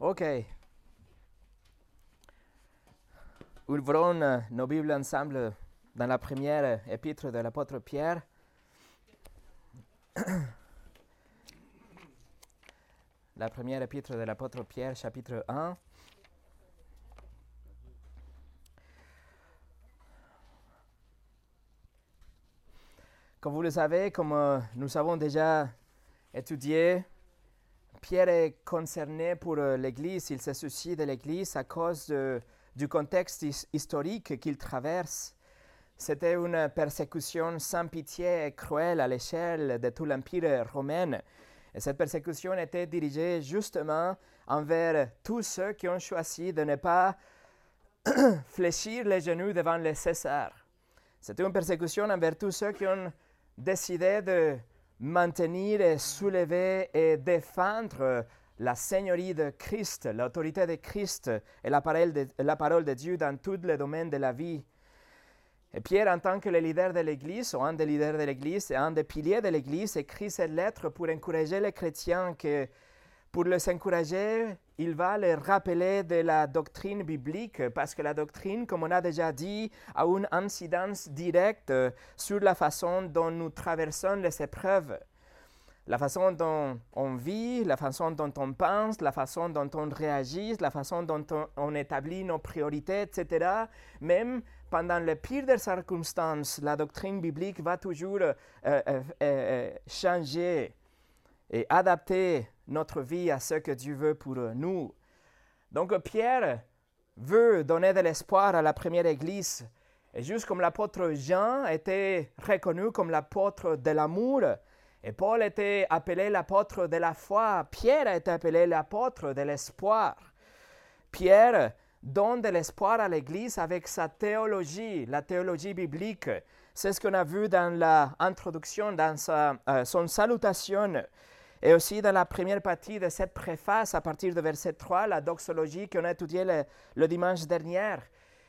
Ok. Ouvrons nos Bibles ensemble dans la première épître de l'apôtre Pierre. La première épître de l'apôtre Pierre, chapitre 1. Comme vous le savez, comme euh, nous avons déjà étudié, Pierre est concerné pour euh, l'Église, il se soucie de l'Église à cause du contexte his- historique qu'il traverse. C'était une persécution sans pitié et cruelle à l'échelle de tout l'Empire romain. Et cette persécution était dirigée justement envers tous ceux qui ont choisi de ne pas fléchir les genoux devant le César. C'était une persécution envers tous ceux qui ont décidé de maintenir et soulever et défendre la seigneurie de Christ, l'autorité de Christ et la parole de, Dieu dans tous les domaines de la vie. Et Pierre, en tant que le leader de l'Église, ou un des leaders de l'Église et un des piliers de l'Église, écrit cette lettre pour encourager les chrétiens que, pour les encourager, il va les rappeler de la doctrine biblique, parce que la doctrine, comme on a déjà dit, a une incidence directe sur la façon dont nous traversons les épreuves. La façon dont on vit, la façon dont on pense, la façon dont on réagit, la façon dont on, établit nos priorités, etc. Même pendant le pire des circonstances, la doctrine biblique va toujours euh, euh, euh, changer et adapter notre vie à ce que Dieu veut pour nous. Donc Pierre veut donner de l'espoir à la première Église. Et juste comme l'apôtre Jean était reconnu comme l'apôtre de l'amour, et Paul était appelé l'apôtre de la foi, Pierre a été appelé l'apôtre de l'espoir. Pierre donne de l'espoir à l'Église avec sa théologie, la théologie biblique. C'est ce qu'on a vu dans l'introduction, dans sa, euh, son salutation, et aussi dans la première partie de cette préface, à partir de verset 3, la doxologie qu'on a étudiée le, le dimanche dernier.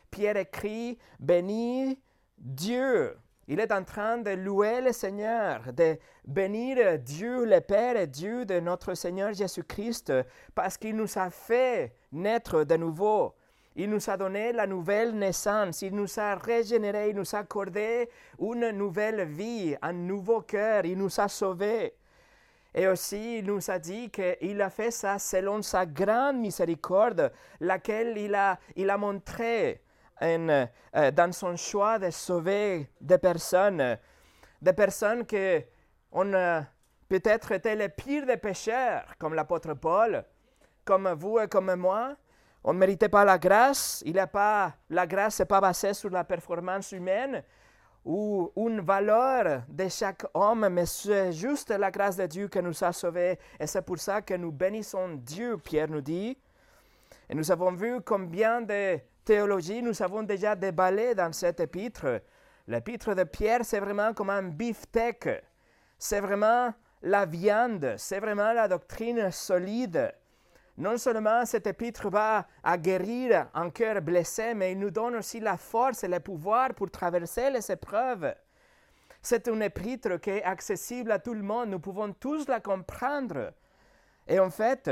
Pierre écrit Bénis Dieu. Il est en train de louer le Seigneur, de bénir Dieu le Père et Dieu de notre Seigneur Jésus-Christ, parce qu'il nous a fait naître de nouveau. Il nous a donné la nouvelle naissance, il nous a régénéré, il nous a accordé une nouvelle vie, un nouveau cœur, il nous a sauvés. Et aussi, il nous a dit qu'il a fait ça selon sa grande miséricorde, laquelle il a, il a montré euh, dans son choix de sauver des personnes, des personnes qui ont euh, peut-être été les pires des pécheurs, comme l'apôtre Paul, comme vous et comme moi. On ne méritait pas la grâce. Il a pas, la grâce n'est pas basée sur la performance humaine ou une valeur de chaque homme, mais c'est juste la grâce de Dieu qui nous a sauvés. Et c'est pour ça que nous bénissons Dieu, Pierre nous dit. Et nous avons vu combien de théologie nous avons déjà déballé dans cet épître. L'épître de Pierre, c'est vraiment comme un beefsteak. C'est vraiment la viande, c'est vraiment la doctrine solide. Non seulement cet épître va à guérir un cœur blessé, mais il nous donne aussi la force et le pouvoir pour traverser les épreuves. C'est une épître qui est accessible à tout le monde. Nous pouvons tous la comprendre. Et en fait,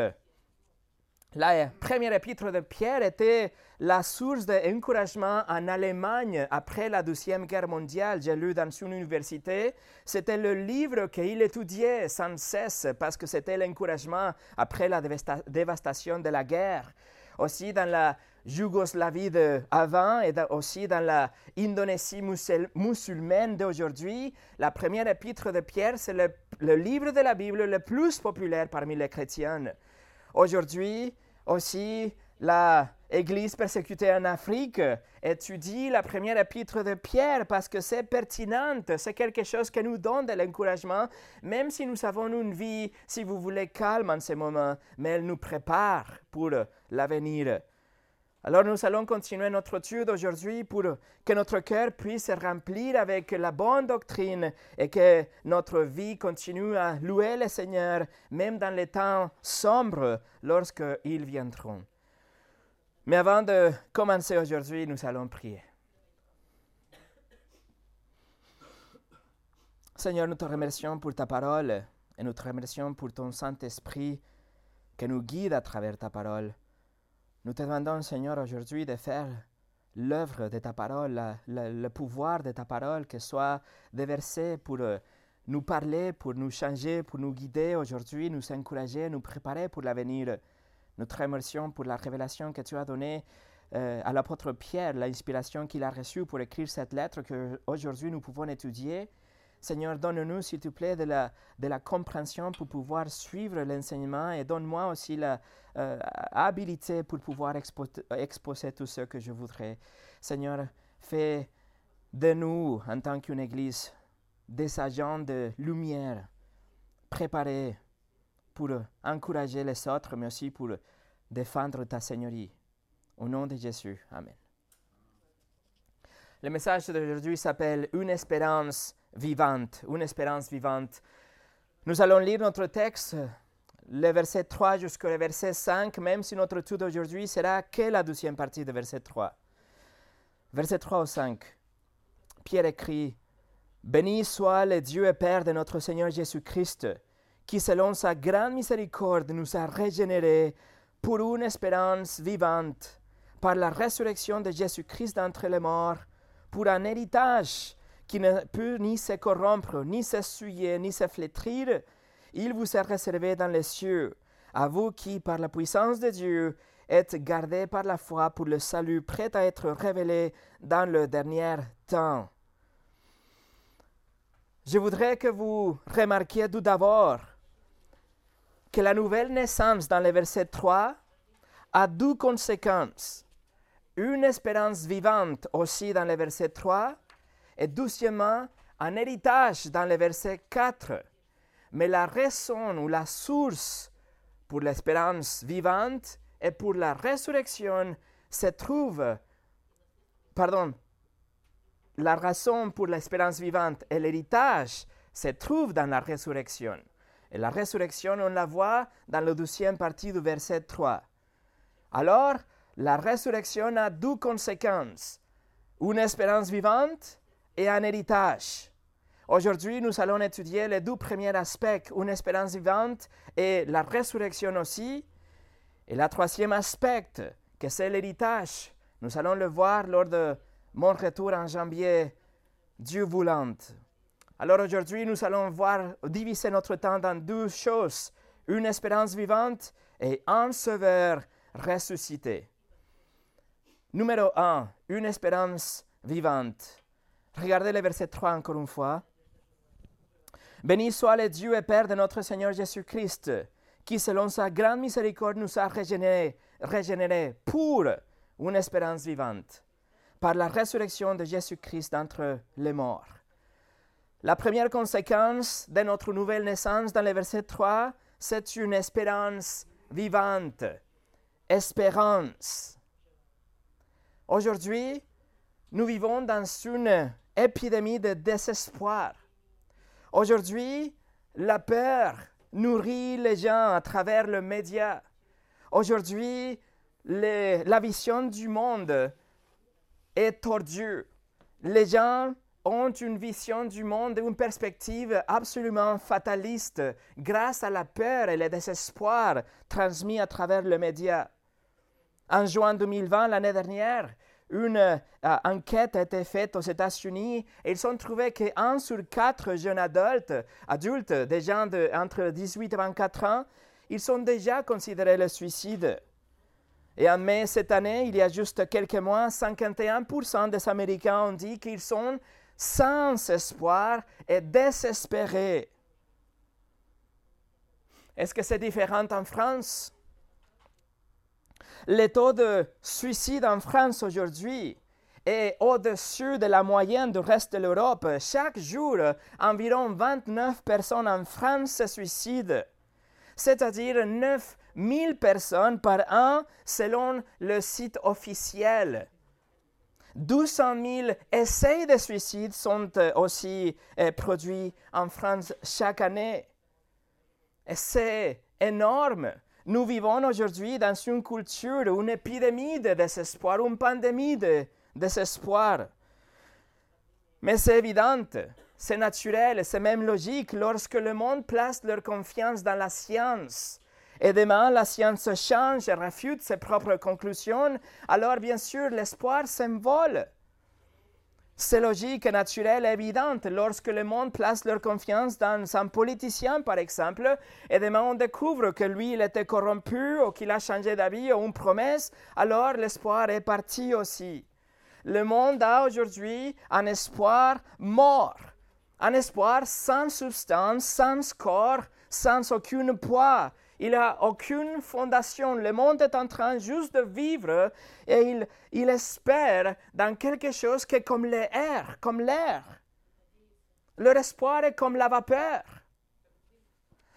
la première épître de Pierre était la source d'encouragement en Allemagne après la Deuxième Guerre mondiale. J'ai lu dans une université, c'était le livre qu'il étudiait sans cesse parce que c'était l'encouragement après la dévasta- dévastation de la guerre. Aussi dans la Yougoslavie d'avant et aussi dans la Indonésie musul- musulmane d'aujourd'hui, la première épître de Pierre, c'est le livre de la Bible le plus populaire parmi les chrétiens. Aujourd'hui, aussi, la Église persécutée en Afrique étudie la première épître de Pierre parce que c'est pertinent, c'est quelque chose qui nous donne de l'encouragement, même si nous avons une vie, si vous voulez, calme en ce moment, mais elle nous prépare pour l'avenir. Alors nous allons continuer notre étude aujourd'hui pour que notre cœur puisse se remplir avec la bonne doctrine et que notre vie continue à louer le Seigneur même dans les temps sombres lorsqu'ils viendront. Mais avant de commencer aujourd'hui, nous allons prier. Seigneur, nous te remercions pour ta parole et nous te remercions pour ton Saint-Esprit que nous guide à travers ta parole. Nous te demandons, Seigneur, aujourd'hui de faire l'œuvre de ta parole, le pouvoir de ta parole, que soit déversé pour euh, nous parler, pour nous changer, pour nous guider aujourd'hui, nous encourager, nous préparer pour l'avenir. Notre émotion pour la révélation que tu as donnée euh, à l'apôtre Pierre, l'inspiration qu'il a reçue pour écrire cette lettre que aujourd'hui nous pouvons étudier. Seigneur, donne-nous, s'il te plaît, de la, de la compréhension pour pouvoir suivre l'enseignement et donne-moi aussi la euh, habilité pour pouvoir exposer tout ce que je voudrais. Seigneur, fais de nous, en tant qu'une Église, des agents de lumière préparés pour encourager les autres, mais aussi pour défendre ta Seigneurie. Au nom de Jésus. Amen. Le message d'aujourd'hui s'appelle Une espérance vivante. Une espérance vivante. Nous allons lire notre texte, le verset 3 jusqu'au verset 5, même si notre tout d'aujourd'hui sera que la deuxième partie de verset 3. Verset 3 au 5. Pierre écrit Béni soit le Dieu et Père de notre Seigneur Jésus-Christ, qui selon sa grande miséricorde nous a régénérés pour une espérance vivante par la résurrection de Jésus-Christ d'entre les morts, pour un héritage qui ne peut ni se corrompre, ni s'essuyer, ni se flétrir, il vous est réservé dans les cieux, à vous qui, par la puissance de Dieu, êtes gardés par la foi pour le salut prêt à être révélé dans le dernier temps. Je voudrais que vous remarquiez tout d'abord que la nouvelle naissance dans le verset 3 a deux conséquences une espérance vivante aussi dans le verset 3, et deuxièmement, un héritage dans le verset 4. Mais la raison ou la source pour l'espérance vivante et pour la résurrection se trouve, pardon, la raison pour l'espérance vivante et l'héritage se trouve dans la résurrection. Et la résurrection, on la voit dans la deuxième partie du verset 3. Alors, la résurrection a deux conséquences, une espérance vivante et un héritage. Aujourd'hui, nous allons étudier les deux premiers aspects, une espérance vivante et la résurrection aussi. Et le troisième aspect, que c'est l'héritage, nous allons le voir lors de mon retour en janvier, Dieu voulant. Alors aujourd'hui, nous allons voir diviser notre temps dans deux choses, une espérance vivante et un sauveur ressuscité. Numéro 1, une espérance vivante. Regardez le verset 3 encore une fois. Béni soit le Dieu et Père de notre Seigneur Jésus-Christ, qui selon sa grande miséricorde nous a régénérés, pour une espérance vivante, par la résurrection de Jésus-Christ d'entre les morts. La première conséquence de notre nouvelle naissance dans le verset 3, c'est une espérance vivante. Espérance. Aujourd'hui, nous vivons dans une épidémie de désespoir. Aujourd'hui, la peur nourrit les gens à travers le média. Aujourd'hui, la vision du monde est tordue. Les gens ont une vision du monde, une perspective absolument fataliste grâce à la peur et le désespoir transmis à travers le média. En juin 2020, l'année dernière, une euh, enquête a été faite aux États-Unis et ils ont trouvé qu'un sur quatre jeunes adultes, adultes, des gens de, entre 18 et 24 ans, ils ont déjà considéré le suicide. Et en mai cette année, il y a juste quelques mois, 51% des Américains ont dit qu'ils sont sans espoir et désespérés. Est-ce que c'est différent en France? Le taux de suicide en France aujourd'hui est au-dessus de la moyenne du reste de l'Europe. Chaque jour, environ 29 personnes en France se suicident, c'est-à-dire 9 000 personnes par an selon le site officiel. 200 000 essais de suicide sont aussi euh, produits en France chaque année. C'est énorme. Nous vivons aujourd'hui dans une culture, une épidémie de désespoir, une pandémie de désespoir. Mais c'est évident, c'est naturel, c'est même logique lorsque le monde place leur confiance dans la science et demain la science change et refute ses propres conclusions, alors bien sûr l'espoir s'envole. C'est logique et naturel et évident lorsque le monde place leur confiance dans un politicien, par exemple, et demain on découvre que lui, il était corrompu ou qu'il a changé d'avis ou une promesse, alors l'espoir est parti aussi. Le monde a aujourd'hui un espoir mort, un espoir sans substance, sans corps, sans aucun poids. Il n'a aucune fondation. Le monde est en train juste de vivre et il, il espère dans quelque chose qui est comme l'air, comme l'air. Leur espoir est comme la vapeur.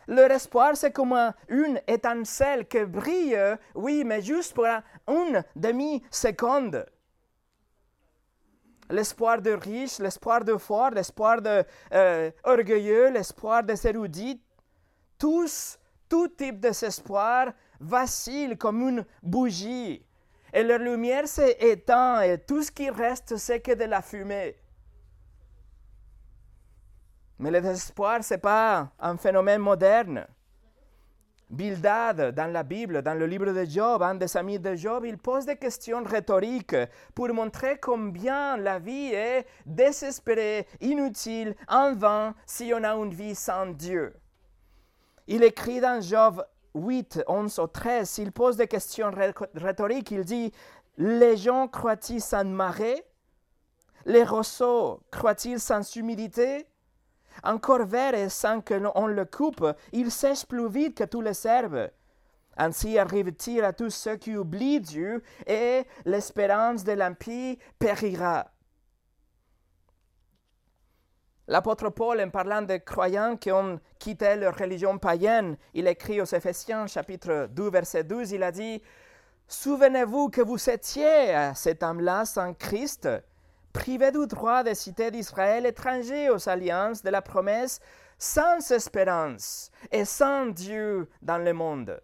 Leur espoir, c'est comme une étincelle qui brille, oui, mais juste pour une demi-seconde l'espoir de riche, l'espoir de fort, l'espoir de euh, orgueilleux, l'espoir des érudits, tous, tout type d'espoir vacille comme une bougie. Et leur lumière s'est éteinte et tout ce qui reste, c'est que de la fumée. Mais le désespoir, ce n'est pas un phénomène moderne. Bildad, dans la Bible, dans le livre de Job, un des amis de Job, il pose des questions rhétoriques pour montrer combien la vie est désespérée, inutile, en vain si on a une vie sans Dieu. Il écrit dans Job 8, 11 ou 13, il pose des questions rhétoriques, il dit, les gens croient-ils sans marée? Les roseaux croient-ils sans humidité? Encore vert et sans qu'on le coupe, il sèche plus vite que tous les herbes. Ainsi arrive-t-il à tous ceux qui oublient Dieu, et l'espérance de l'impie périra. L'apôtre Paul, en parlant des croyants qui ont quitté leur religion païenne, il écrit aux Éphésiens, chapitre 2, verset 12, il a dit Souvenez-vous que vous étiez à cet âme-là sans Christ, privé du droit de citer d'Israël, étranger aux alliances de la promesse, sans espérance et sans Dieu dans le monde.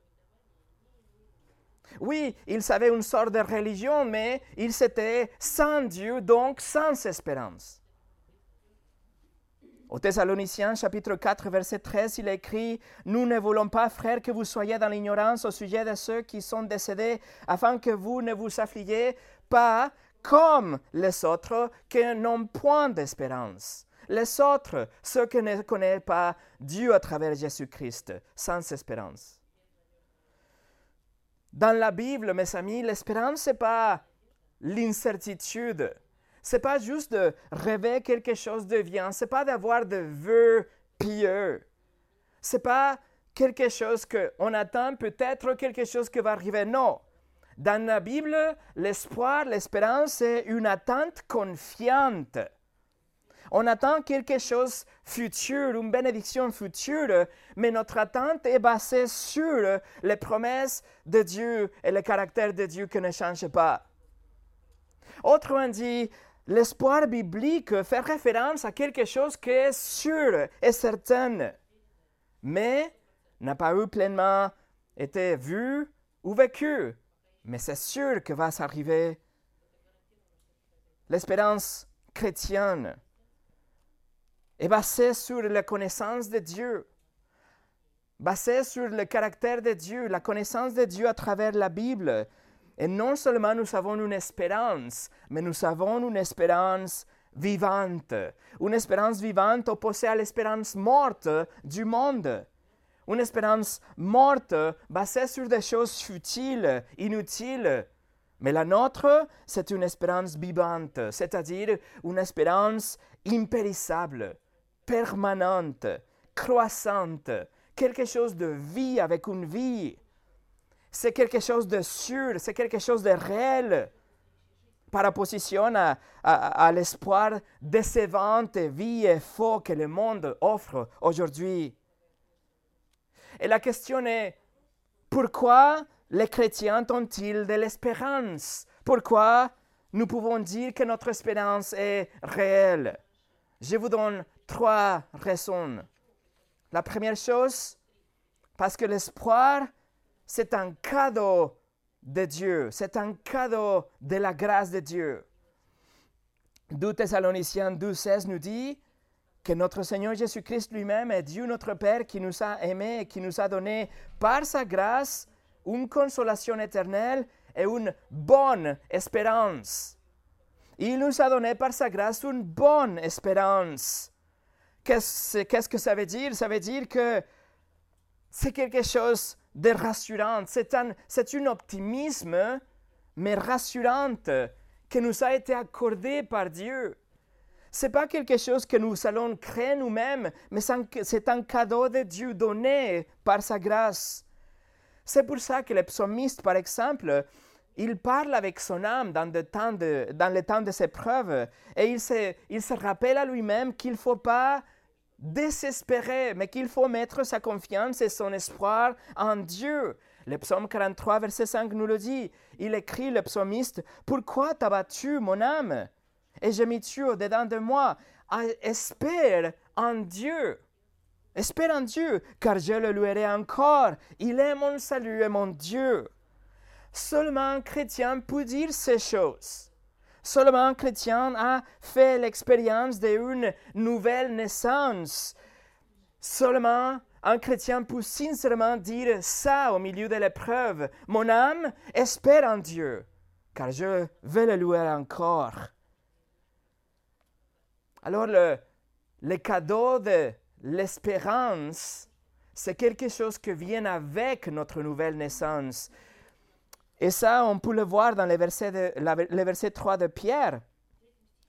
Oui, ils avaient une sorte de religion, mais ils étaient sans Dieu, donc sans espérance. Au Thessaloniciens chapitre 4 verset 13, il écrit Nous ne voulons pas, frères, que vous soyez dans l'ignorance au sujet de ceux qui sont décédés, afin que vous ne vous affligiez pas comme les autres qui n'ont point d'espérance. Les autres, ceux qui ne connaissent pas Dieu à travers Jésus-Christ, sans espérance. Dans la Bible, mes amis, l'espérance, ce n'est pas l'incertitude. Ce n'est pas juste de rêver quelque chose de bien. Ce n'est pas d'avoir de vœux pieux. Ce n'est pas quelque chose qu'on attend, peut-être quelque chose qui va arriver. Non. Dans la Bible, l'espoir, l'espérance, c'est une attente confiante. On attend quelque chose futur, une bénédiction future, mais notre attente est basée sur les promesses de Dieu et le caractère de Dieu qui ne change pas. Autrement dit, l'espoir biblique fait référence à quelque chose qui est sûr et certain, mais n'a pas eu pleinement été vu ou vécu mais c'est sûr que va s'arriver. L'espérance chrétienne est basée sur la connaissance de Dieu, basée sur le caractère de Dieu, la connaissance de Dieu à travers la Bible. Et non seulement nous avons une espérance, mais nous avons une espérance vivante, une espérance vivante opposée à l'espérance morte du monde une espérance morte basée sur des choses futiles, inutiles. Mais la nôtre, c'est une espérance vivante, c'est-à-dire une espérance impérissable, permanente, croissante, quelque chose de vie avec une vie. C'est quelque chose de sûr, c'est quelque chose de réel par opposition à, l'espoir décevant et vie et faux que le monde offre aujourd'hui. Et la question est, pourquoi les chrétiens ont-ils de l'espérance? Pourquoi nous pouvons dire que notre espérance est réelle? Je vous donne trois raisons. La première chose, parce que l'espoir, c'est un cadeau de Dieu, c'est un cadeau de la grâce de Dieu. 2 Thessaloniciens 12, 16 nous dit que notre Seigneur Jésus-Christ lui-même est Dieu notre Père qui nous a aimés et qui nous a donné par sa grâce une consolation éternelle et une bonne espérance. Il nous a donné par sa grâce une bonne espérance. Qu'est-ce que ça veut dire? Ça veut dire que c'est quelque chose de rassurant. C'est un, c'est un optimisme, mais rassurante, qui nous a été accordé par Dieu. C'est pas quelque chose que nous allons créer nous-mêmes, mais c'est un cadeau de Dieu donné par sa grâce. C'est pour ça que le psalmiste, par exemple, il parle avec son âme dans, le temps de, dans le temps de ses preuves et il se, il se rappelle à lui-même qu'il ne faut pas désespérer, mais qu'il faut mettre sa confiance et son espoir en Dieu. Le psaume 43, verset 5 nous le dit. Il écrit, le psalmiste, Pourquoi t'as battu mon âme? Et je m'y tue au-dedans de moi. Ah, espère en Dieu. Espère en Dieu, car je le louerai encore. Il est mon salut et mon Dieu. Seulement un chrétien peut dire ces choses. Seulement un chrétien a fait l'expérience d'une nouvelle naissance. Seulement un chrétien peut sincèrement dire ça au milieu de l'épreuve. Mon âme espère en Dieu, car je vais le louer encore. Alors le, le cadeau de l'espérance, c'est quelque chose qui vient avec notre nouvelle naissance. Et ça, on peut le voir dans le verset, 3 de Pierre.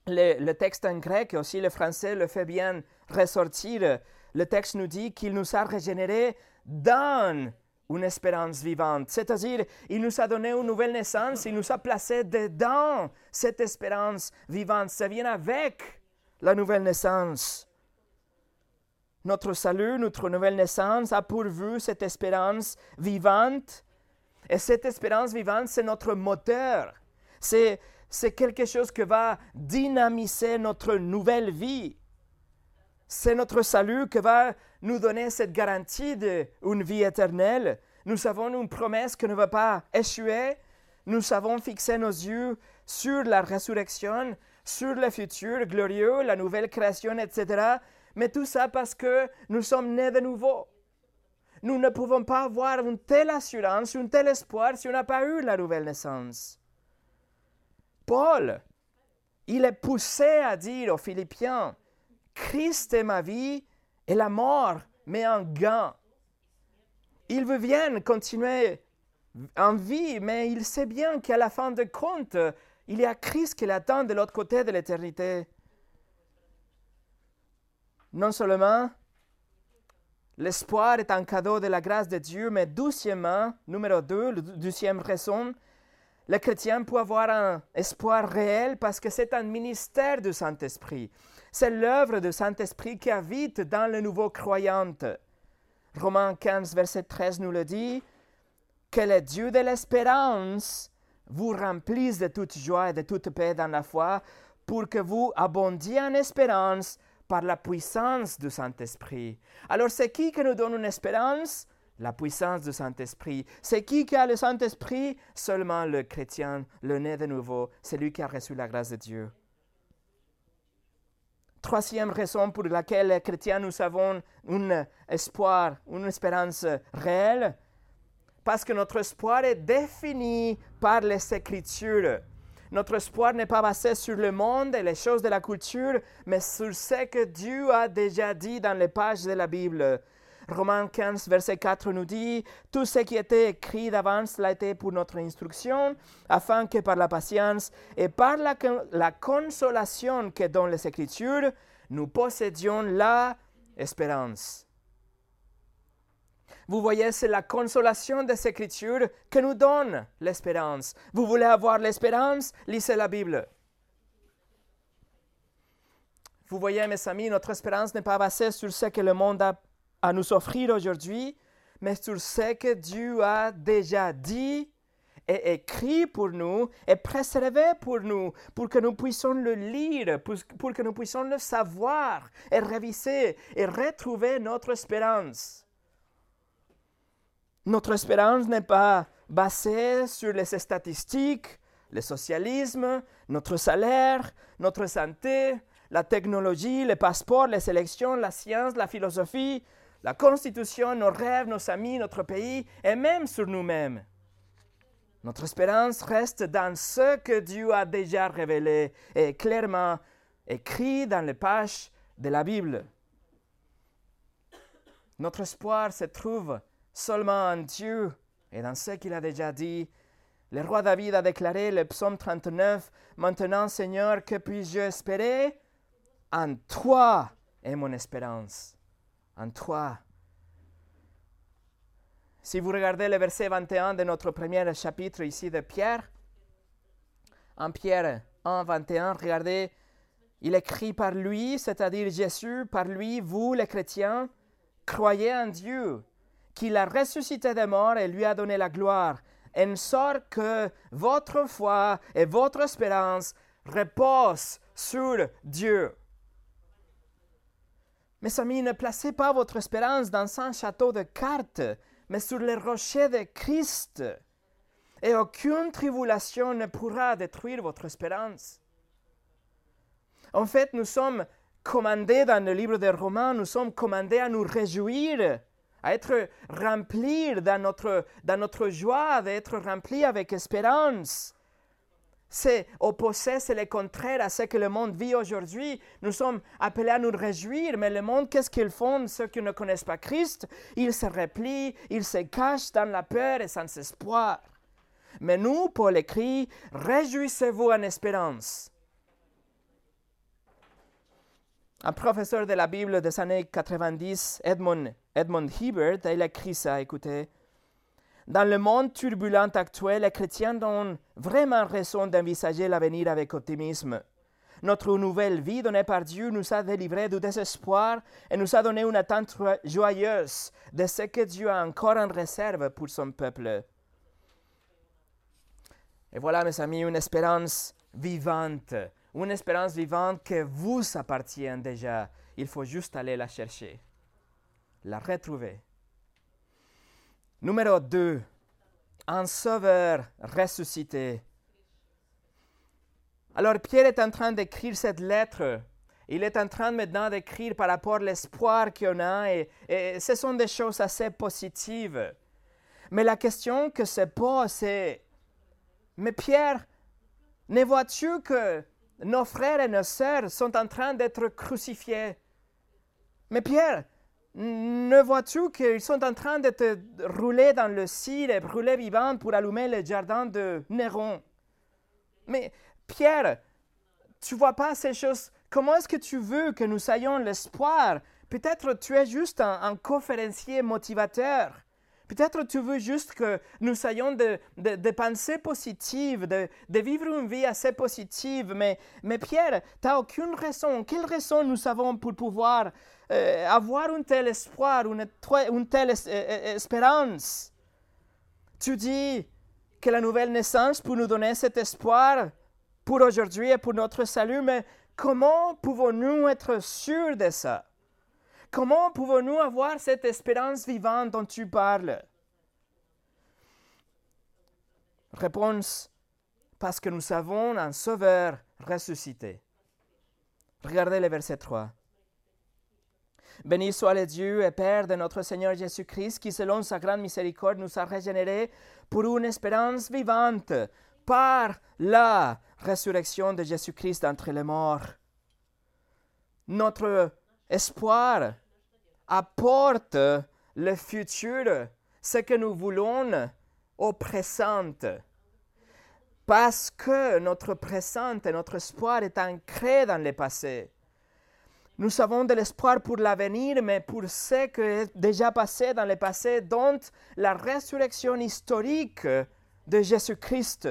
Le, texte en grec et aussi le français le fait bien ressortir. Le texte nous dit qu'il nous a régénérés dans une espérance vivante. C'est-à-dire, il nous a donné une nouvelle naissance, il nous a placés dedans cette espérance vivante. Ça vient avec la nouvelle naissance. Notre salut, notre nouvelle naissance a pourvu cette espérance vivante et cette espérance vivante, c'est notre moteur. C'est, c'est quelque chose qui va dynamiser notre nouvelle vie. C'est notre salut qui va nous donner cette garantie d'une vie éternelle. Nous avons une promesse qui ne va pas échouer. Nous savons fixer nos yeux sur la résurrection, sur le futur glorieux, la nouvelle création, etc. Mais tout ça parce que nous sommes nés de nouveau. Nous ne pouvons pas avoir une telle assurance, un tel espoir si on n'a pas eu la nouvelle naissance. Paul, il est poussé à dire aux Philippiens, Christ est ma vie et la mort met un gain. Il veut bien continuer en vie, mais il sait bien qu'à la fin de compte, il y a Christ qui l'attend de l'autre côté de l'éternité. Non seulement L'espoir est un cadeau de la grâce de Dieu, mais doucement, numéro deux, la deuxième raison, le chrétien peut avoir un espoir réel parce que c'est un ministère du Saint-Esprit. C'est l'œuvre du Saint-Esprit qui habite dans le nouveau croyant. Romains 15, verset 13 nous le dit, que le Dieu de l'espérance vous remplisse de toute joie et de toute paix dans la foi, pour que vous abondiez en espérance par la puissance du Saint-Esprit. Alors c'est qui qui nous donne une espérance? La puissance du Saint-Esprit. C'est qui qui a le Saint-Esprit? Seulement le chrétien, le né de nouveau, c'est lui qui a reçu la grâce de Dieu. Troisième raison pour laquelle les chrétiens, nous avons un espoir, une espérance réelle, parce que notre espoir est défini par les Écritures. Notre espoir n'est pas basé sur le monde et les choses de la culture, mais sur ce que Dieu a déjà dit dans les pages de la Bible. Romains 15, verset 4 nous dit, Tout ce qui était écrit d'avance l'a été pour notre instruction, afin que par la patience et par la, la consolation que donnent les Écritures, nous possédions la espérance. Vous voyez, c'est la consolation des Écritures que nous donne l'espérance. Vous voulez avoir l'espérance? Lisez la Bible. Vous voyez, mes amis, notre espérance n'est pas basée sur ce que le monde a à nous offrir aujourd'hui, mais sur ce que Dieu a déjà dit et écrit pour nous et préservé pour nous, pour que nous puissions le lire, pour, pour que nous puissions le savoir et réviser et retrouver notre espérance. Notre espérance n'est pas basée sur les statistiques, le socialisme, notre salaire, notre santé, la technologie, les passeports, les sélections, la science, la philosophie, la constitution, nos rêves, nos amis, notre pays et même sur nous-mêmes. Notre espérance reste dans ce que Dieu a déjà révélé et clairement écrit dans les pages de la Bible. Notre espoir se trouve seulement en Dieu et dans ce qu'il a déjà dit. Le roi David a déclaré le psaume 39, Maintenant Seigneur, que puis-je espérer? En toi est mon espérance. En toi. Si vous regardez le verset 21 de notre premier chapitre ici de Pierre, en Pierre 1, 21, regardez, il écrit par lui, c'est-à-dire Jésus, par lui, vous les chrétiens, croyez en Dieu, qu'il a ressuscité des morts et lui a donné la gloire, en sorte que votre foi et votre espérance reposent sur Dieu. Mes amis, ne placez pas votre espérance dans un château de cartes, mais sur les rochers de Christ. Et aucune tribulation ne pourra détruire votre espérance. En fait, nous sommes commandés dans le livre des Romains, nous sommes commandés à nous réjouir, à être remplis dans notre, dans notre joie, d'être remplis avec espérance. C'est opposé, c'est le contraire à ce que le monde vit aujourd'hui. Nous sommes appelés à nous réjouir, mais le monde, qu'est-ce qu'ils font, ceux qui ne connaissent pas Christ Ils se replient, ils se cachent dans la peur et sans espoir. Mais nous, Paul écrit, réjouissez-vous en espérance. Un professeur de la Bible des années 90, Edmund, Edmund Hibbert, il écrit ça, écoutez. Dans le monde turbulent actuel, les chrétiens ont vraiment raison d'envisager l'avenir avec optimisme. Notre nouvelle vie donnée par Dieu nous a délivrés du désespoir et nous a donné une attente joyeuse de ce que Dieu a encore en réserve pour son peuple. Et voilà, mes amis, une espérance vivante, une espérance vivante que vous appartient déjà. Il faut juste aller la chercher, la retrouver. Numéro 2. Un sauveur ressuscité. Alors Pierre est en train d'écrire cette lettre. Il est en train maintenant d'écrire par rapport à l'espoir qu'on a et, et, ce sont des choses assez positives. Mais la question que se pose c'est, mais Pierre, ne vois-tu que nos frères et nos sœurs sont en train d'être crucifiés. Mais Pierre, ne vois-tu qu'ils sont en train de te rouler dans le cire et brûler vivant pour allumer le jardin de Néron? Mais Pierre, tu vois pas ces choses? Comment est-ce que tu veux que nous ayons l'espoir? Peut-être tu es juste un conférencier motivateur. Peut-être tu veux juste que nous ayons des de, pensées positives, de, vivre une vie assez positive, mais, Pierre, tu n'as aucune raison. Quelle raison nous avons pour pouvoir euh, avoir un tel espoir, une, telle euh, euh, espérance? Tu dis que la nouvelle naissance pour nous donner cet espoir pour aujourd'hui et pour notre salut, mais comment pouvons-nous être sûrs de ça? Comment pouvons-nous avoir cette espérance vivante dont tu parles? Réponse, parce que nous avons un Sauveur ressuscité. Regardez le verset 3. Béni soit le Dieu et Père de notre Seigneur Jésus-Christ, qui selon sa grande miséricorde nous a régénérés pour une espérance vivante par la résurrection de Jésus-Christ d'entre les morts. Notre espoir apporte le futur, ce que nous voulons au présent. Parce que notre présent et notre espoir est ancré dans le passé. Nous avons de l'espoir pour l'avenir, mais pour ce qui est déjà passé dans le passé, dont la résurrection historique de Jésus-Christ.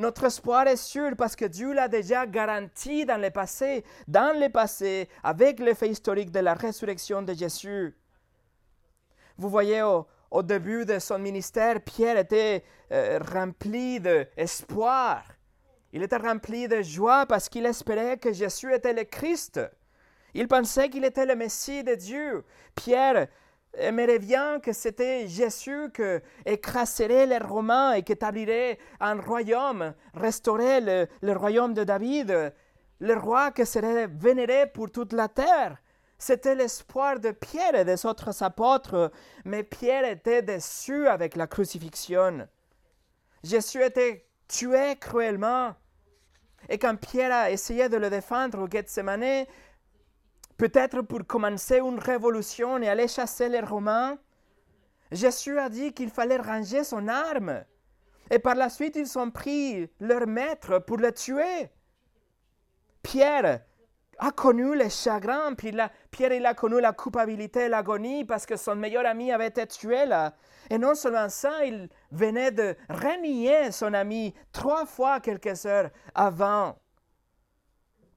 Notre espoir est sûr parce que Dieu l'a déjà garanti dans le passé, dans le passé, avec l'effet historique de la résurrection de Jésus. Vous voyez au, au début de son ministère, Pierre était euh, rempli d'espoir. Il était rempli de joie parce qu'il espérait que Jésus était le Christ. Il pensait qu'il était le Messie de Dieu. Pierre aimerait bien que c'était Jésus qui écraserait les Romains et qui établirait un royaume, restaurait le, le royaume de David. le roi qui serait vénéré pour toute la terre. C'était l'espoir de Pierre et des autres apôtres, mais Pierre était déçu avec la crucifixion. Jésus était tué cruellement. Et quand Pierre a essayé de le défendre au Gethsemane, peut-être pour commencer une révolution et aller chasser les Romains, Jésus a dit qu'il fallait ranger son arme. Et par la suite, ils ont pris leur maître pour le tuer. Pierre a connu le chagrin, puis Pierre a connu la culpabilité, l'agonie, parce que son meilleur ami avait été tué là. Et non seulement ça, il venait de renier son ami trois fois quelques heures avant.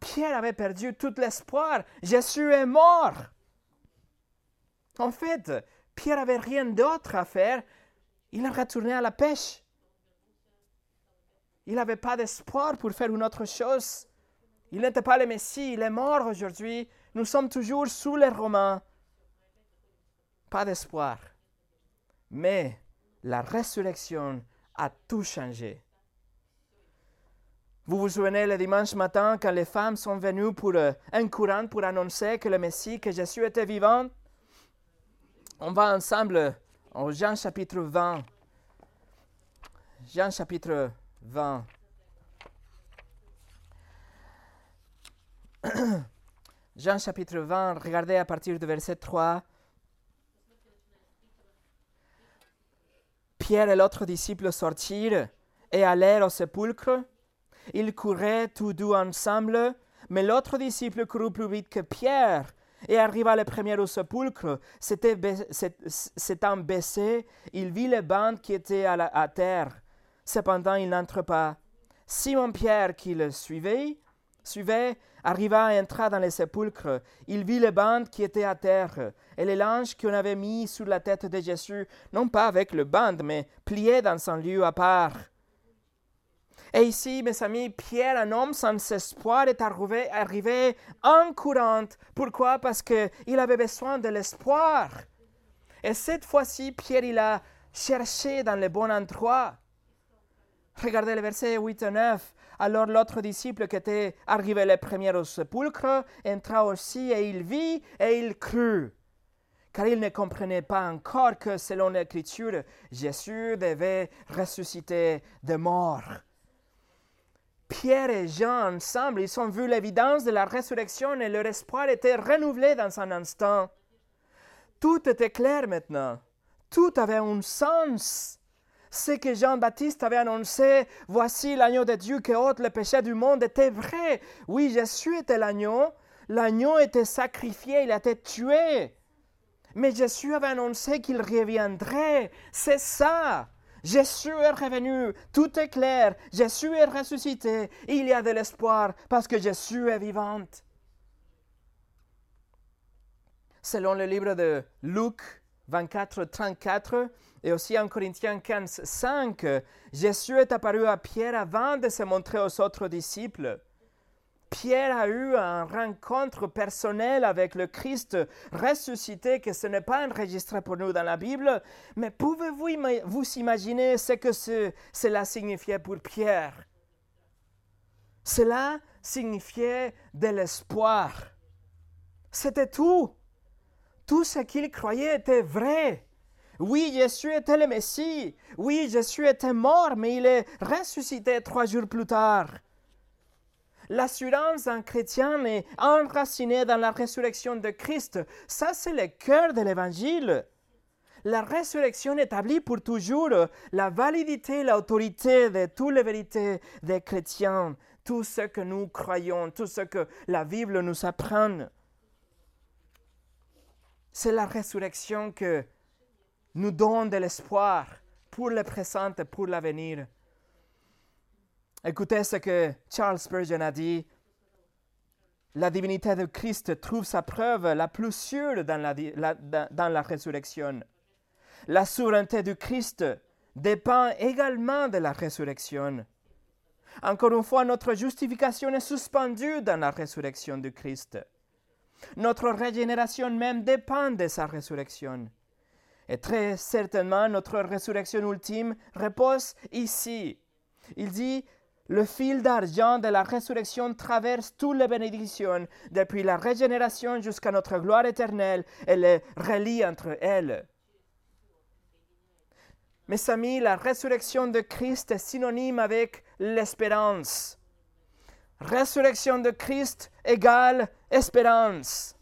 Pierre avait perdu tout l'espoir. Jésus est mort. En fait, Pierre avait rien d'autre à faire. Il est retourné à la pêche. Il n'avait pas d'espoir pour faire une autre chose. Il n'était pas le Messie, il est mort aujourd'hui. Nous sommes toujours sous les Romains. Pas d'espoir. Mais la résurrection a tout changé. Vous vous souvenez le dimanche matin quand les femmes sont venues pour euh, un courant pour annoncer que le Messie, que Jésus était vivant? On va ensemble en Jean chapitre 20. Jean chapitre 20. Jean chapitre 20, regardez à partir du verset 3. Pierre et l'autre disciple sortirent et allèrent au sépulcre. Ils couraient tous deux ensemble, mais l'autre disciple courut plus vite que Pierre et arriva le premier au sépulcre. S'étant baissé, il vit les bandes qui étaient à, terre. Cependant, il n'entre pas. Simon Pierre, qui le suivait, suivait arriva et entra dans le sépulcre. Il vit les bandes qui étaient à terre et les linges qu'on avait mis sur la tête de Jésus, non pas avec le bande, mais pliés dans un lieu à part. Et ici, mes amis, Pierre, un homme sans espoir, est arrivé, en courant. Pourquoi? Parce qu'il avait besoin de l'espoir. Et cette fois-ci, Pierre, il a cherché dans le bon endroit. Regardez le verset 8 et 9. Alors l'autre disciple qui était arrivé le premier au sépulcre entra aussi et il vit et il crut. Car il ne comprenait pas encore que selon l'Écriture, Jésus devait ressusciter des morts. Pierre et Jean ensemble, ils ont vu l'évidence de la résurrection et leur espoir était renouvelé dans un instant. Tout était clair maintenant. Tout avait un sens ce que Jean-Baptiste avait annoncé, voici l'agneau de Dieu qui ôte le péché du monde, était vrai. Oui, Jésus était l'agneau. L'agneau était sacrifié, il été tué. Mais Jésus avait annoncé qu'il reviendrait. C'est ça. Jésus est revenu, tout est clair, Jésus est ressuscité, il y a de l'espoir parce que Jésus est vivant. Selon le livre de Luc 24, 34, et aussi en Corinthiens 15, 5, Jésus est apparu à Pierre avant de se montrer aux autres disciples. Pierre a eu un rencontre personnelle avec le Christ ressuscité que ce n'est pas enregistré pour nous dans la Bible, mais pouvez-vous vous imaginer ce que cela signifiait pour Pierre? Cela signifiait de l'espoir. C'était tout. Tout ce qu'il croyait était vrai. Oui, Jésus était le Messie. Oui, Jésus était mort, mais il est ressuscité trois jours plus tard. L'assurance d'un chrétien est enracinée dans la résurrection de Christ. Ça, c'est le cœur de l'Évangile. La résurrection établit pour toujours la validité, l'autorité de toutes les vérités des chrétiens, tout ce que nous croyons, tout ce que la Bible nous apprend. C'est la résurrection que nous donne de l'espoir pour le présent et pour l'avenir. Écoutez ce que Charles Spurgeon a dit. La divinité de Christ trouve sa preuve la plus sûre dans la, dans la résurrection. La souveraineté du Christ dépend également de la résurrection. Encore une fois, notre justification est suspendue dans la résurrection du Christ. Notre régénération même dépend de sa résurrection. Et très certainement, notre résurrection ultime repose ici. Il dit, Le fil d'argent de la résurrection traverse toutes les bénédictions, depuis la régénération jusqu'à notre gloire éternelle, et les relie entre elles. Mes amis, la résurrection de Christ est synonyme avec l'espérance. Résurrection de Christ égale espérance.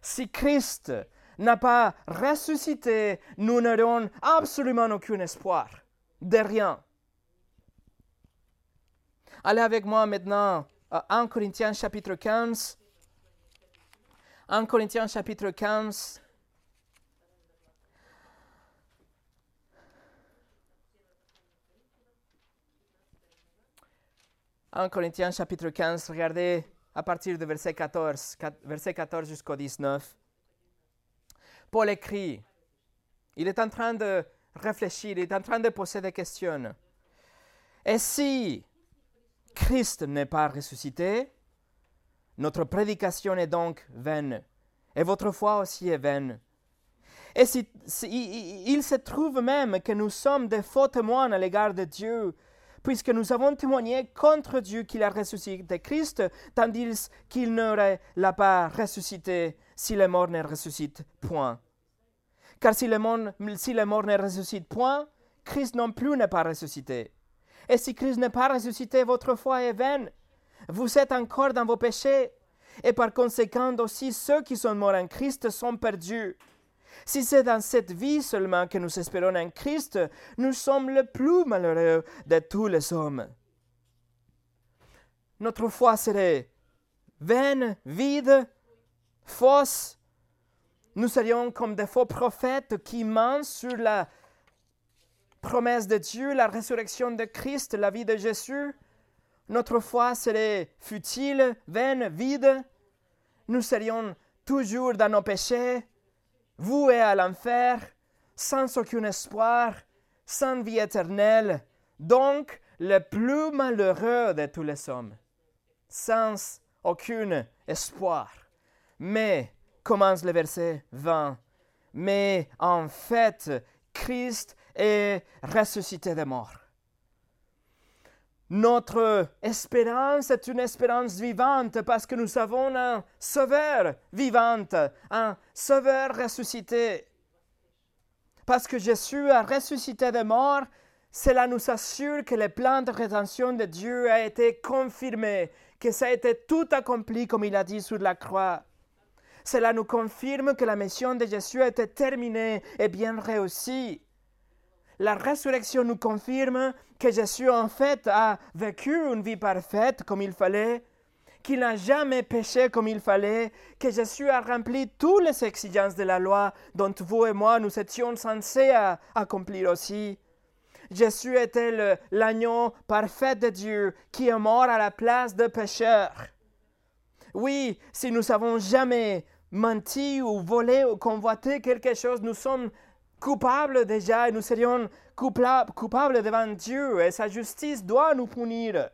Si Christ n'a pas ressuscité, nous n'aurons absolument aucun espoir, de rien. Allez avec moi maintenant à 1 Corinthiens chapitre 15. 1 Corinthiens chapitre 15. 1 Corinthiens chapitre 15, regardez à partir du verset 14, verset 14 jusqu'au 19. Paul écrit, il est en train de réfléchir, il est en train de poser des questions. Et si Christ n'est pas ressuscité, notre prédication est donc vaine, et votre foi aussi est vaine. Et si, il se trouve même que nous sommes des faux témoins à l'égard de Dieu, puisque nous avons témoigné contre Dieu qu'il a ressuscité Christ, tandis qu'il n'aurait l'a pas ressuscité si les morts ne ressuscitent point. Car si les morts, si les morts ne ressuscitent point, Christ non plus n'est pas ressuscité. Et si Christ n'est pas ressuscité, votre foi est vaine. Vous êtes encore dans vos péchés. Et par conséquent aussi ceux qui sont morts en Christ sont perdus. Si c'est dans cette vie seulement que nous espérons en Christ, nous sommes le plus malheureux de tous les hommes. Notre foi serait vaine, vide, fausse. Nous serions comme des faux prophètes qui mentent sur la promesse de Dieu, la résurrection de Christ, la vie de Jésus. Notre foi serait futile, vaine, vide. Nous serions toujours dans nos péchés, voué à l'enfer, sans aucun espoir, sans vie éternelle, donc le plus malheureux de tous les hommes, sans aucun espoir. Mais, commence le verset 20, mais en fait, Christ est ressuscité des morts. Notre espérance est une espérance vivante parce que nous avons un sauveur vivant, un sauveur ressuscité. Parce que Jésus a ressuscité des morts, cela nous assure que le plan de rédemption de Dieu a été confirmé, que ça a été tout accompli comme il a dit sur la croix. Cela nous confirme que la mission de Jésus a été terminée et bien réussie la résurrection nous confirme que Jésus en fait a vécu une vie parfaite comme il fallait, qu'il n'a jamais péché comme il fallait, que Jésus a rempli toutes les exigences de la loi dont vous et moi nous étions censés accomplir aussi. Jésus était l'agneau parfait de Dieu qui est mort à la place de pécheurs. Oui, si nous avons jamais menti ou volé ou convoité quelque chose, nous sommes coupables déjà et nous serions coupables, devant Dieu et sa justice doit nous punir.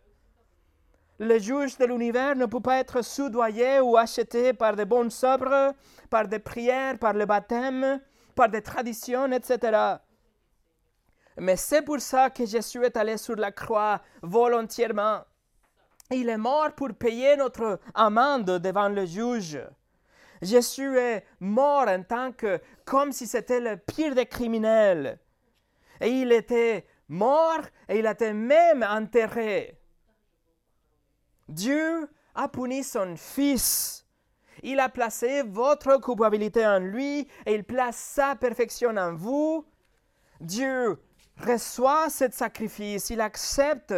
Le juge de l'univers ne peut pas être soudoyé ou acheté par des bonnes œuvres, par des prières, par le baptême, par des traditions, etc. Mais c'est pour ça que Jésus est allé sur la croix volontairement. Il est mort pour payer notre amende devant le juge. Jésus est mort en tant que, comme si c'était le pire des criminels. Et il était mort et il était même enterré. Dieu a puni son Fils. Il a placé votre culpabilité en lui et il place sa perfection en vous. Dieu reçoit ce sacrifice, il accepte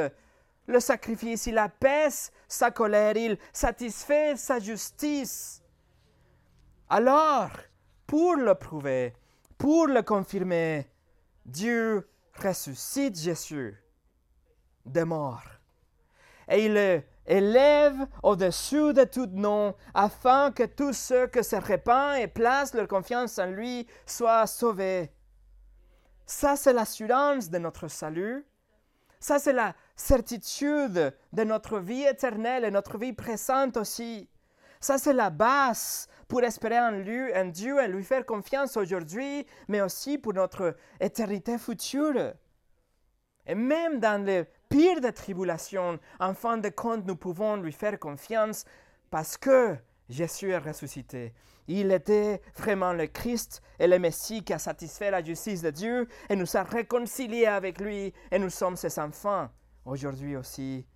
le sacrifice, il apaise sa colère, il satisfait sa justice. Alors, pour le prouver, pour le confirmer, Dieu ressuscite Jésus des morts. Et il le élève au-dessus de tout nom, afin que tous ceux qui se répandent et placent leur confiance en lui soient sauvés. Ça, c'est l'assurance de notre salut. Ça, c'est la certitude de notre vie éternelle et notre vie présente aussi. Ça, c'est la base pour espérer en lui, en Dieu et lui faire confiance aujourd'hui, mais aussi pour notre éternité future. Et même dans les pire des tribulations, en fin de compte, nous pouvons lui faire confiance parce que Jésus est ressuscité. Il était vraiment le Christ et le Messie qui a satisfait la justice de Dieu et nous a réconciliés avec lui et nous sommes ses enfants aujourd'hui aussi.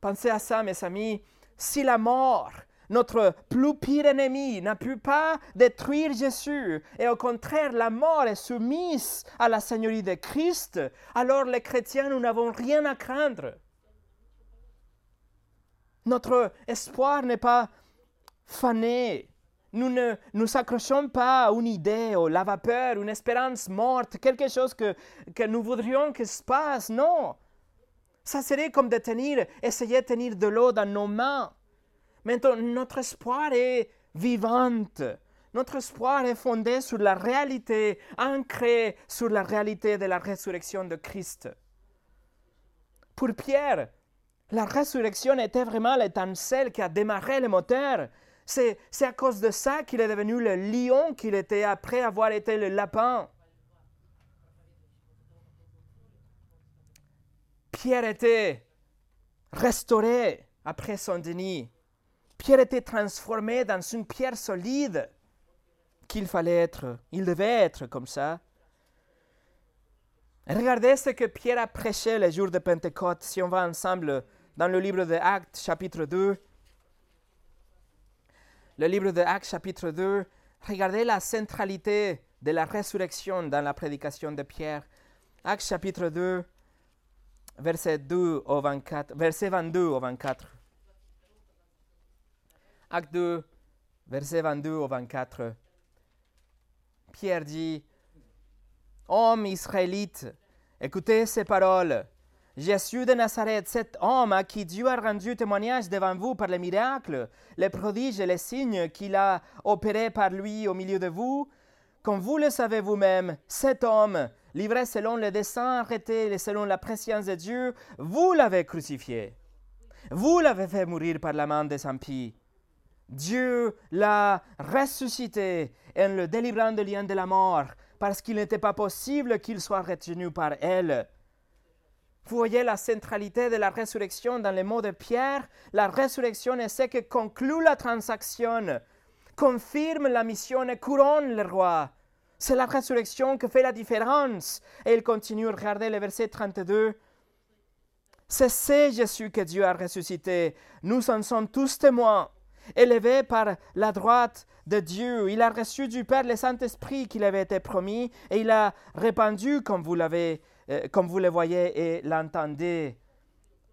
Pensez à ça, mes amis. Si la mort, notre plus pire ennemi, n'a pu pas détruire Jésus, et au contraire, la mort est soumise à la Seigneurie de Christ, alors les chrétiens, nous n'avons rien à craindre. Notre espoir n'est pas fané. Nous ne nous accrochons pas à une idée, ou la vapeur, une espérance morte, quelque chose que, que nous voudrions que se passe. Non. Ça serait comme de tenir, essayer de tenir de l'eau dans nos mains. Maintenant, notre espoir est vivante. Notre espoir est fondé sur la réalité, ancré sur la réalité de la résurrection de Christ. Pour Pierre, la résurrection était vraiment l'étincelle qui a démarré le moteur. C'est, à cause de ça qu'il est devenu le lion qu'il était après avoir été le lapin. Pierre était restauré après son déni. Pierre était transformé dans une pierre solide qu'il fallait être. Il devait être comme ça. Regardez ce que Pierre a prêché le jour de Pentecôte, si on va ensemble dans le livre de Actes, chapitre 2 le livre de Actes chapitre 2, regardez la centralité de la résurrection dans la prédication de Pierre. Actes chapitre 2, verset, 2 au 24, verset 22 au 24. Acte 2, verset 22 au 24. Pierre dit, Homme israélite, écoutez ces paroles. Jésus de Nazareth, cet homme à qui Dieu a rendu témoignage devant vous par les miracles, les prodiges et les signes qu'il a opérés par lui au milieu de vous, comme vous le savez vous-même, cet homme, livré selon le dessein arrêté et selon la préscience de Dieu, vous l'avez crucifié. Vous l'avez fait mourir par la main des impies. Dieu l'a ressuscité en le délivrant de lien de la mort, parce qu'il n'était pas possible qu'il soit retenu par elle. Vous voyez la centralité de la résurrection dans les mots de Pierre. La résurrection est ce qui conclut la transaction, confirme la mission et couronne le roi. C'est la résurrection qui fait la différence. Et il continue, regardez le verset 32. C'est ce Jésus que Dieu a ressuscité. Nous en sommes tous témoins. Élevé par la droite de Dieu, il a reçu du Père le Saint-Esprit qui lui avait été promis et il a répandu comme vous l'avez euh, comme vous le voyez et l'entendez.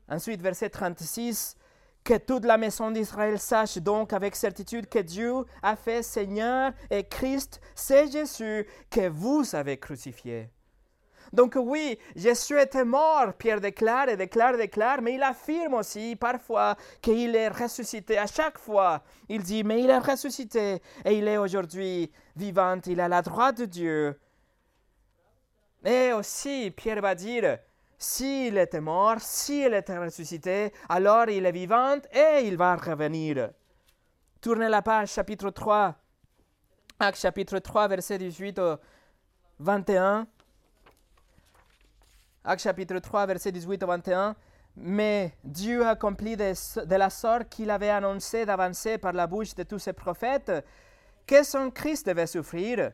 Ensuite, verset 36, que toute la maison d'Israël sache donc avec certitude que Dieu a fait Seigneur et Christ, c'est Jésus que vous avez crucifié. Donc oui, Jésus était mort, Pierre déclare et déclare, déclare, mais il affirme aussi parfois qu'il est ressuscité. À chaque fois, il dit, mais il est ressuscité et il est aujourd'hui vivant, il est à la droite de Dieu. Et aussi, Pierre va dire, s'il était mort, s'il était ressuscité, alors il est vivant et il va revenir. Tournez la page, chapitre 3. Acte chapitre 3, verset 18 au 21. Acte chapitre 3, verset 18 au 21. Mais Dieu a accompli de, de la sorte qu'il avait annoncé d'avancer par la bouche de tous ses prophètes que son Christ devait souffrir?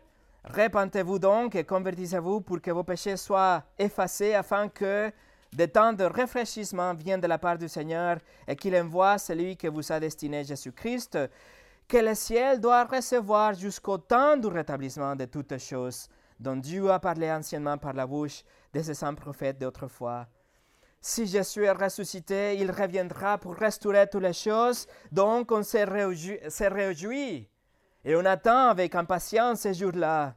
Répentez-vous donc et convertissez-vous pour que vos péchés soient effacés afin que des temps de rafraîchissement viennent de la part du Seigneur et qu'il envoie celui que vous a destiné Jésus-Christ, que le ciel doit recevoir jusqu'au temps du rétablissement de toutes choses dont Dieu a parlé anciennement par la bouche de ses saints prophètes d'autrefois. Si Jésus est ressuscité, il reviendra pour restaurer toutes les choses, donc on se réjouit et on attend avec impatience ces jours-là.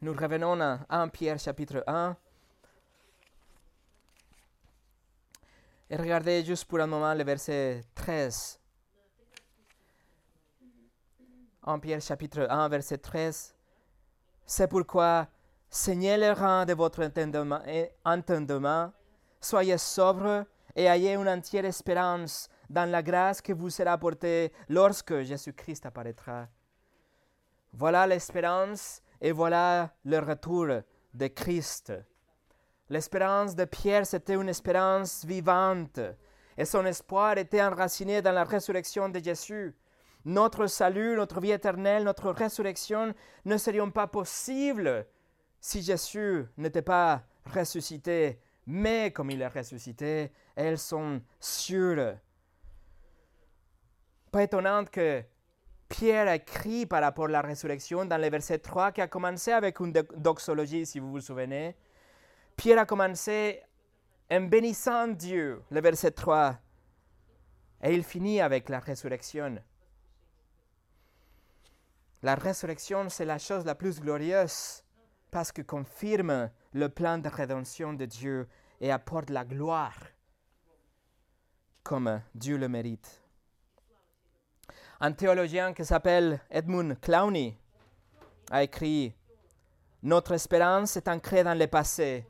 Nous revenons à 1 Pierre chapitre 1. Et regardez juste pour un moment le verset 13. 1 Pierre chapitre 1, verset 13. C'est pourquoi, saignez le rang de votre entendement, soyez sobre et ayez une entière espérance dans la grâce que vous sera apportée lorsque Jésus-Christ apparaîtra. Voilà l'espérance et voilà le retour de Christ. L'espérance de Pierre, c'était une espérance vivante, et son espoir était enraciné dans la résurrection de Jésus. Notre salut, notre vie éternelle, notre résurrection ne serions pas possibles si Jésus n'était pas ressuscité. Mais comme il est ressuscité, elles sont sûres. Pas étonnant que Pierre écrit par rapport à la résurrection dans le verset 3 qui a commencé avec une doxologie, si vous vous souvenez. Pierre a commencé en bénissant Dieu, le verset 3, et il finit avec la résurrection. La résurrection, c'est la chose la plus glorieuse parce que confirme le plan de rédemption de Dieu et apporte la gloire comme Dieu le mérite. Un théologien qui s'appelle Edmund Clowney a écrit Notre espérance est ancrée dans le passé.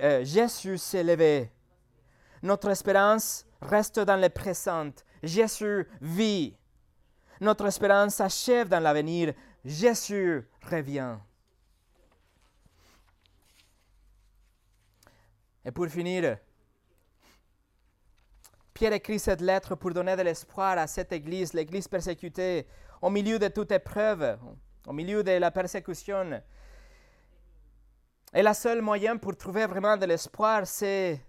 Euh, Jésus s'est levé. Notre espérance reste dans le présent. Jésus vit. Notre espérance s'achève dans l'avenir. Jésus revient. Et pour finir, Pierre écrit cette lettre pour donner de l'espoir à cette Église, l'Église persécutée, au milieu de toute épreuve, au milieu de la persécution. Et le seul moyen pour trouver vraiment de l'espoir, c'est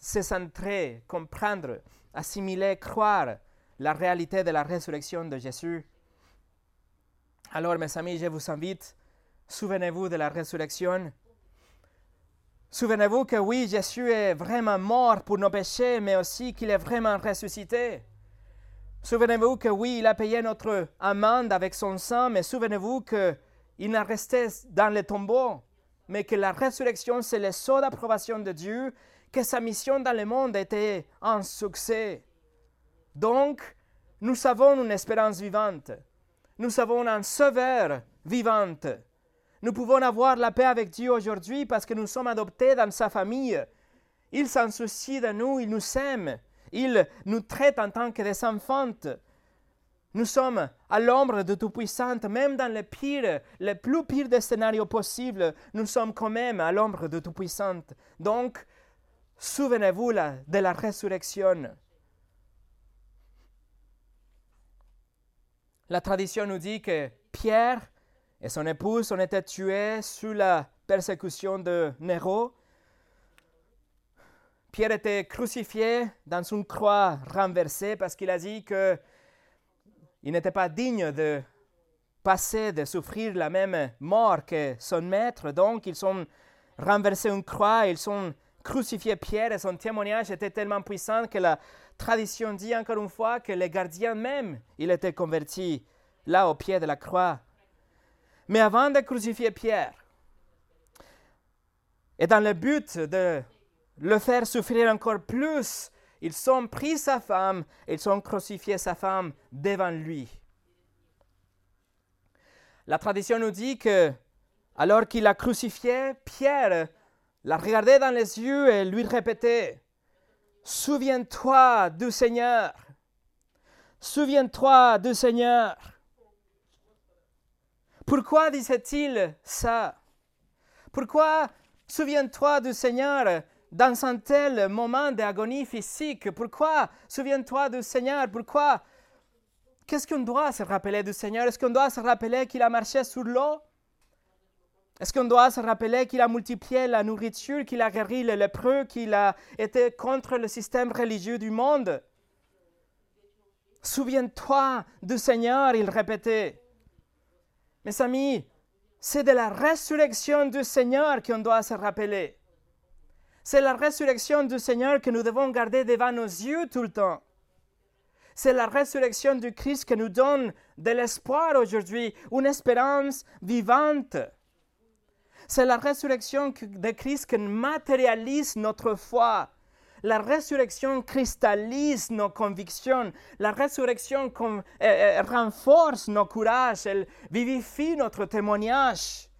se centrer, comprendre, assimiler, croire la réalité de la résurrection de Jésus. Alors, mes amis, je vous invite, souvenez-vous de la résurrection. Souvenez-vous que oui, Jésus est vraiment mort pour nos péchés, mais aussi qu'il est vraiment ressuscité. Souvenez-vous que oui, il a payé notre amende avec son sang, mais souvenez-vous qu'il n'a resté dans le tombeau, mais que la résurrection, c'est le sceau d'approbation de Dieu, que sa mission dans le monde était un succès. Donc, nous avons une espérance vivante. Nous avons un sauveur vivant. Nous pouvons avoir la paix avec Dieu aujourd'hui parce que nous sommes adoptés dans sa famille. Il s'en soucie de nous, il nous aime. Il nous traite en tant que des enfants. Nous sommes à l'ombre de Tout-Puissant, même dans le pire, le plus pire des scénarios possibles, nous sommes quand même à l'ombre de Tout-Puissant. Donc, souvenez-vous de la résurrection. La tradition nous dit que Pierre et son épouse ont été tués sous la persécution de Néro. Pierre était crucifié dans une croix renversée parce qu'il a dit qu'il n'était pas digne de passer, de souffrir la même mort que son maître. Donc, ils ont renversé une croix, ils ont crucifié Pierre et son témoignage était tellement puissant que la tradition dit encore une fois que les gardiens même, il était converti là au pied de la croix. Mais avant de crucifier Pierre, et dans le but de le faire souffrir encore plus, ils ont pris sa femme ils ont crucifié sa femme devant lui. La tradition nous dit que, alors qu'il a crucifié, Pierre l'a regardé dans les yeux et lui répétait Souviens-toi du Seigneur. Souviens-toi du Seigneur. Pourquoi disait-il ça? Pourquoi souviens-toi du Seigneur dans un tel moment d'agonie physique? Pourquoi souviens-toi du Seigneur? Pourquoi? Qu'est-ce qu'on doit se rappeler du Seigneur? Est-ce qu'on doit se rappeler qu'il a marché sur l'eau? Est-ce qu'on doit se rappeler qu'il a multiplié la nourriture, qu'il a guéri les lépreux, qu'il a été contre le système religieux du monde? Souviens-toi du Seigneur, il répétait. Mes amis, c'est de la résurrection du Seigneur qu'on doit se rappeler. C'est la résurrection du Seigneur que nous devons garder devant nos yeux tout le temps. C'est la résurrection du Christ qui nous donne de l'espoir aujourd'hui, une espérance vivante. C'est la résurrection de Christ qui matérialise notre foi. La résurrection cristallise nos convictions. La résurrection euh, euh, renforce nos courages. Elle vivifie notre témoignage.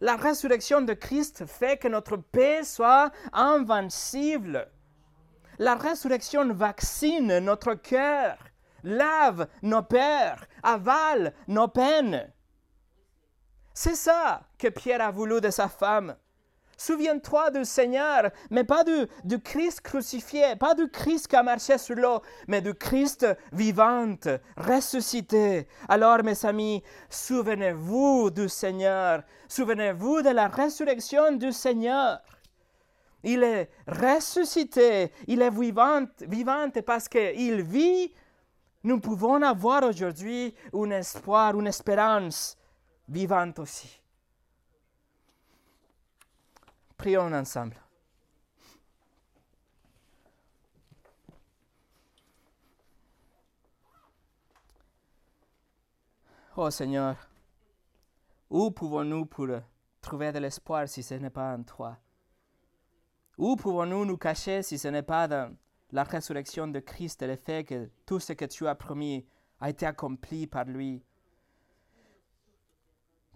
La résurrection de Christ fait que notre paix soit invincible. La résurrection vaccine notre cœur, lave nos peurs, avale nos peines. C'est ça que Pierre a voulu de sa femme. Souviens-toi du Seigneur, mais pas du, du, Christ crucifié, pas du Christ qui a marché sur l'eau, mais du Christ vivant, ressuscité. Alors, mes amis, souvenez-vous du Seigneur, souvenez-vous de la résurrection du Seigneur. Il est ressuscité, il est vivant, vivant parce qu'il vit. Nous pouvons avoir aujourd'hui un espoir, une espérance vivante aussi. Prions ensemble. Oh Seigneur, où pouvons-nous trouver de l'espoir si ce n'est pas en toi? Où pouvons-nous nous cacher si ce n'est pas dans la résurrection de Christ et le fait que tout ce que tu as promis a été accompli par lui?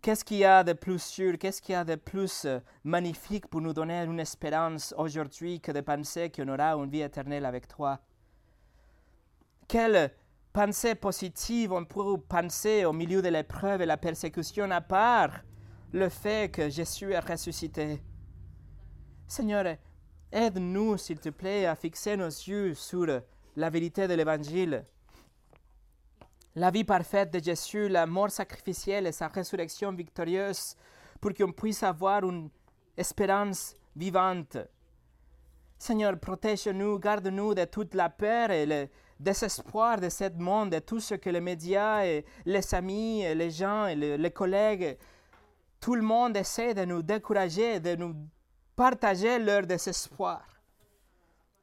Qu'est-ce qu'il y a de plus sûr, qu'est-ce qu'il y a de plus euh, magnifique pour nous donner une espérance aujourd'hui que de penser qu'on aura une vie éternelle avec toi? Quelle pensée positive on peut penser au milieu de l'épreuve et la persécution à part le fait que Jésus est ressuscité? Seigneur, aide-nous, s'il te plaît, à fixer nos yeux sur la vérité de l'Évangile la vie parfaite de Jésus, la mort sacrificielle et sa résurrection victorieuse, pour qu'on puisse avoir une espérance vivante. Seigneur, protège-nous, garde-nous de toute la peur et le désespoir de ce monde, de tout ce que les médias les amis, les gens et les, collègues, tout le monde essaie de nous décourager, de nous partager leur désespoir.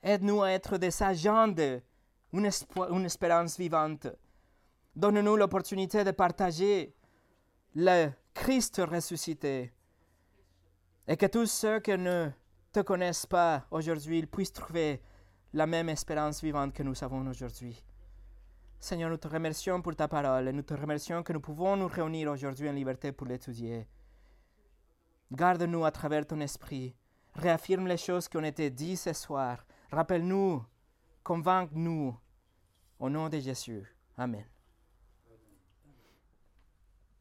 Aide-nous à être des agents d'une espérance vivante. Donne-nous l'opportunité de partager le Christ ressuscité. Et que tous ceux qui ne te connaissent pas aujourd'hui puissent trouver la même espérance vivante que nous avons aujourd'hui. Seigneur, nous te remercions pour ta parole et nous te remercions que nous pouvons nous réunir aujourd'hui en liberté pour l'étudier. Garde-nous à travers ton esprit. Réaffirme les choses qui ont été dites ce soir. Rappelle-nous, convainc-nous. Au nom de Jésus. Amen.